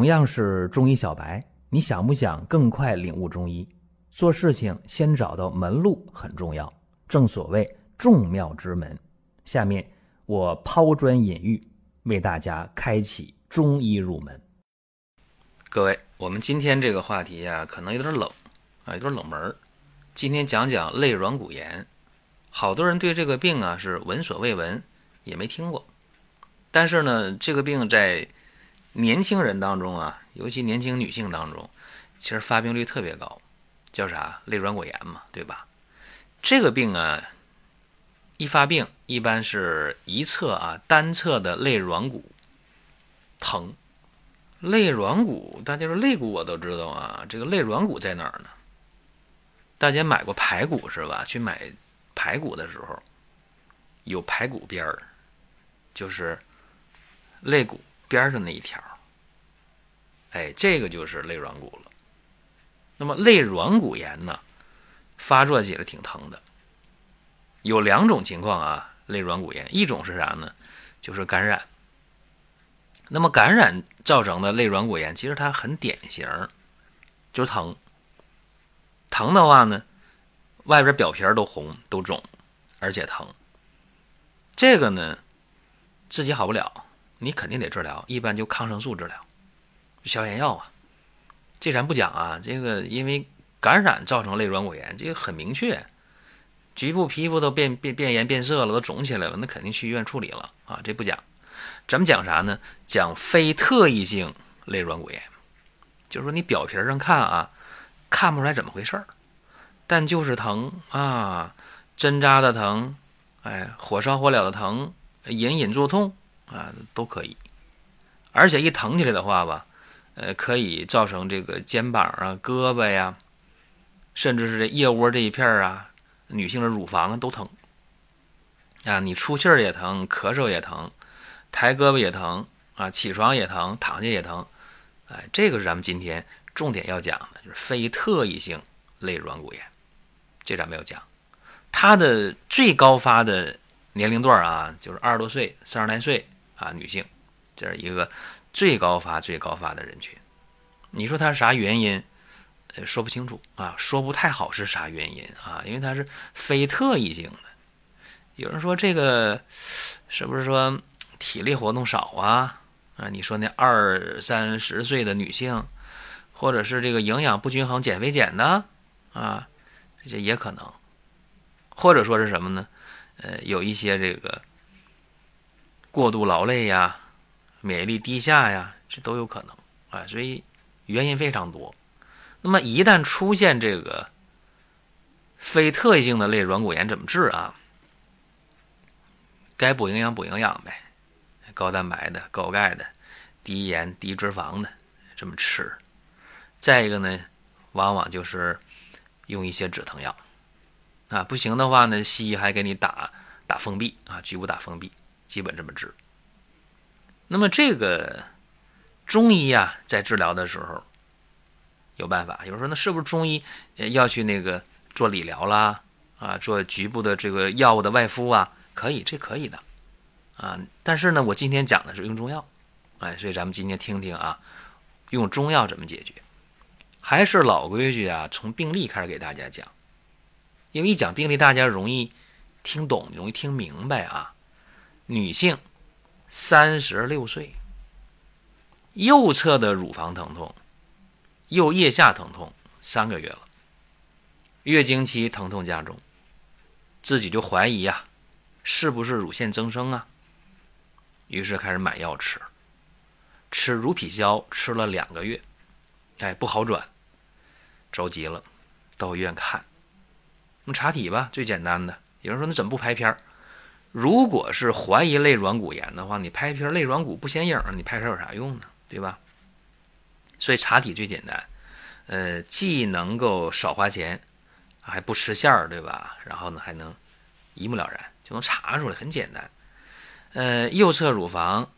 同样是中医小白，你想不想更快领悟中医？做事情先找到门路很重要，正所谓众妙之门。下面我抛砖引玉，为大家开启中医入门。各位，我们今天这个话题呀，可能有点冷啊，有点冷门。今天讲讲肋软骨炎，好多人对这个病啊是闻所未闻，也没听过。但是呢，这个病在年轻人当中啊，尤其年轻女性当中，其实发病率特别高，叫啥？肋软骨炎嘛，对吧？这个病啊，一发病一般是一侧啊单侧的肋软骨疼。肋软骨，大家说肋骨我都知道啊，这个肋软骨在哪儿呢？大家买过排骨是吧？去买排骨的时候，有排骨边儿，就是肋骨。边上那一条，哎，这个就是肋软骨了。那么肋软骨炎呢，发作起来挺疼的。有两种情况啊，肋软骨炎，一种是啥呢？就是感染。那么感染造成的肋软骨炎，其实它很典型，就是疼。疼的话呢，外边表皮都红、都肿，而且疼。这个呢，自己好不了。你肯定得治疗，一般就抗生素治疗，消炎药啊。这咱不讲啊，这个因为感染造成肋软骨炎，这个很明确，局部皮肤都变变变炎变色了，都肿起来了，那肯定去医院处理了啊。这不讲，咱们讲啥呢？讲非特异性肋软骨炎，就是说你表皮上看啊，看不出来怎么回事儿，但就是疼啊，针扎的疼，哎，火烧火燎的疼，隐隐作痛。啊，都可以，而且一疼起来的话吧，呃，可以造成这个肩膀啊、胳膊呀，甚至是这腋窝这一片啊，女性的乳房啊都疼。啊，你出气儿也疼，咳嗽也疼，抬胳膊也疼啊，起床也疼，躺下也疼。哎，这个是咱们今天重点要讲的，就是非特异性肋软骨炎，这咱没有讲。它的最高发的年龄段啊，就是二十多岁、三十来岁。啊，女性，这是一个最高发、最高发的人群。你说它是啥原因？说不清楚啊，说不太好是啥原因啊？因为它是非特异性的。有人说这个是不是说体力活动少啊？啊，你说那二三十岁的女性，或者是这个营养不均衡、减肥减的啊，这也可能。或者说是什么呢？呃，有一些这个。过度劳累呀，免疫力低下呀，这都有可能啊，所以原因非常多。那么一旦出现这个非特异性的类软骨炎，怎么治啊？该补营养补营养呗，高蛋白的、高钙的、低盐、低脂肪的这么吃。再一个呢，往往就是用一些止疼药啊，不行的话呢，西医还给你打打封闭啊，局部打封闭。基本这么治。那么这个中医啊，在治疗的时候有办法。有人说，那是不是中医要去那个做理疗啦？啊，做局部的这个药物的外敷啊？可以，这可以的啊。但是呢，我今天讲的是用中药，哎，所以咱们今天听听啊，用中药怎么解决？还是老规矩啊，从病例开始给大家讲，因为一讲病例，大家容易听懂，容易听明白啊。女性，三十六岁，右侧的乳房疼痛，右腋下疼痛三个月了，月经期疼痛加重，自己就怀疑呀，是不是乳腺增生啊？于是开始买药吃，吃乳癖消吃了两个月，哎，不好转，着急了，到医院看，那查体吧，最简单的。有人说，那怎么不拍片儿？如果是怀疑肋软骨炎的话，你拍片肋软骨不显影，你拍片有啥用呢？对吧？所以查体最简单，呃，既能够少花钱，还不吃馅儿，对吧？然后呢，还能一目了然，就能查出来，很简单。呃，右侧乳房，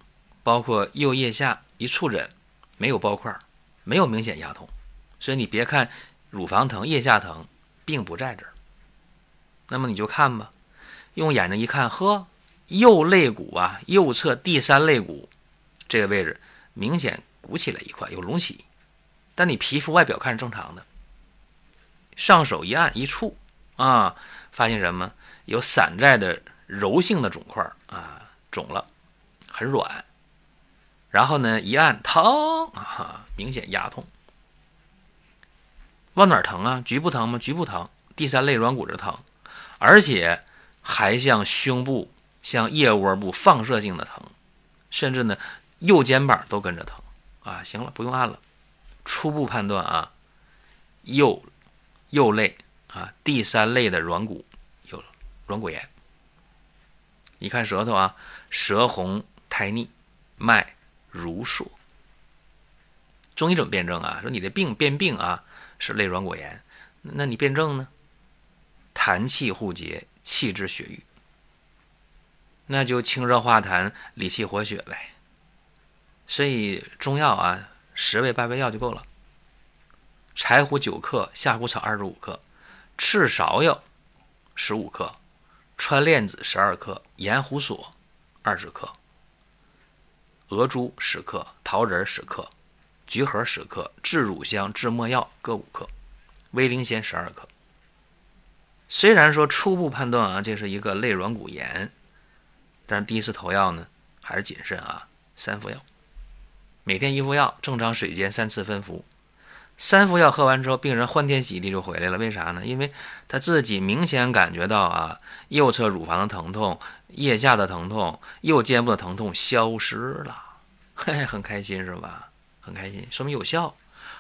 包括右腋下一触诊，没有包块，没有明显压痛，所以你别看乳房疼、腋下疼，并不在这儿。那么你就看吧。用眼睛一看，呵，右肋骨啊，右侧第三肋骨这个位置明显鼓起来一块，有隆起，但你皮肤外表看是正常的。上手一按一触啊，发现什么？有散在的柔性的肿块啊，肿了，很软。然后呢，一按疼啊，明显压痛。往哪疼啊？局部疼吗？局部疼。第三肋软骨这疼，而且还向胸部、向腋窝部放射性的疼，甚至呢，右肩膀都跟着疼啊。行了，不用按了。初步判断啊，右右肋啊，第三肋的软骨有软骨炎。一看舌头啊，舌红苔腻，脉如数。中医怎么辩证啊？说你的病辨病啊是肋软骨炎，那你辩证呢？痰气互结，气滞血瘀，那就清热化痰，理气活血呗。所以中药啊，十味八味药就够了。柴胡九克，夏枯草二十五克，赤芍药十五克，川链子十二克，盐胡索二十克，鹅珠十克，桃仁十克，橘核十克，炙乳香、炙没药各五克，威灵仙十二克。虽然说初步判断啊，这是一个肋软骨炎，但是第一次投药呢，还是谨慎啊。三服药，每天一服药，正常水煎三次分服。三服药喝完之后，病人欢天喜地就回来了。为啥呢？因为他自己明显感觉到啊，右侧乳房的疼痛、腋下的疼痛、右肩部的疼痛消失了，嘿，很开心是吧？很开心，说明有效。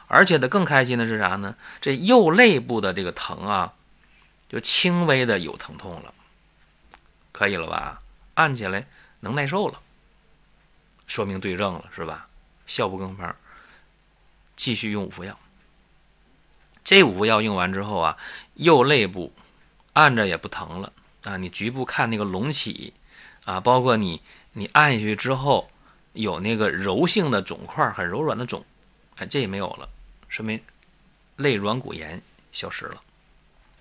而且他更开心的是啥呢？这右肋部的这个疼啊。就轻微的有疼痛了，可以了吧？按起来能耐受了，说明对症了，是吧？效不更方，继续用五服药。这五服药用完之后啊，右肋部按着也不疼了啊。你局部看那个隆起啊，包括你你按下去之后有那个柔性的肿块，很柔软的肿，哎，这也没有了，说明肋软骨炎消失了。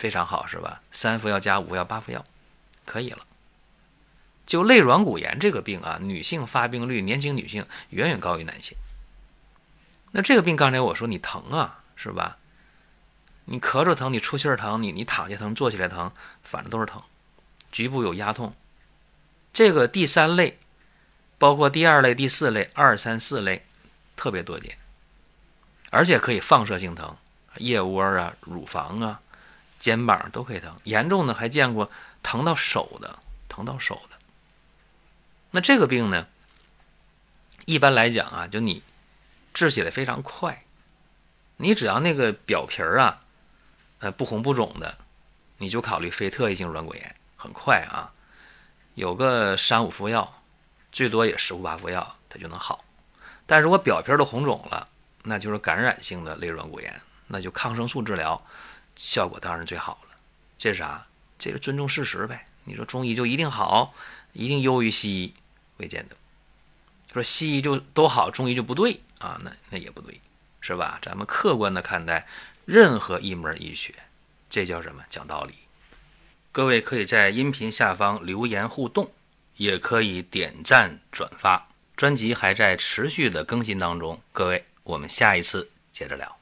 非常好，是吧？三服药加五服药，八服药，可以了。就肋软骨炎这个病啊，女性发病率，年轻女性远远高于男性。那这个病，刚才我说你疼啊，是吧？你咳嗽疼，你出气儿疼，你你躺下疼，坐起来疼，反正都是疼，局部有压痛。这个第三类，包括第二类、第四类，二三四类特别多见，而且可以放射性疼，腋窝啊、乳房啊。肩膀都可以疼，严重的还见过疼到手的，疼到手的。那这个病呢，一般来讲啊，就你治起来非常快，你只要那个表皮儿啊，呃不红不肿的，你就考虑非特异性软骨炎，很快啊，有个三五服药，最多也十五八服药，它就能好。但如果表皮都红肿了，那就是感染性的类软骨炎，那就抗生素治疗。效果当然最好了，这是啥？这个尊重事实呗。你说中医就一定好，一定优于西医，未见得。说西医就都好，中医就不对啊？那那也不对，是吧？咱们客观的看待任何一门医学，这叫什么？讲道理。各位可以在音频下方留言互动，也可以点赞转发。专辑还在持续的更新当中，各位，我们下一次接着聊。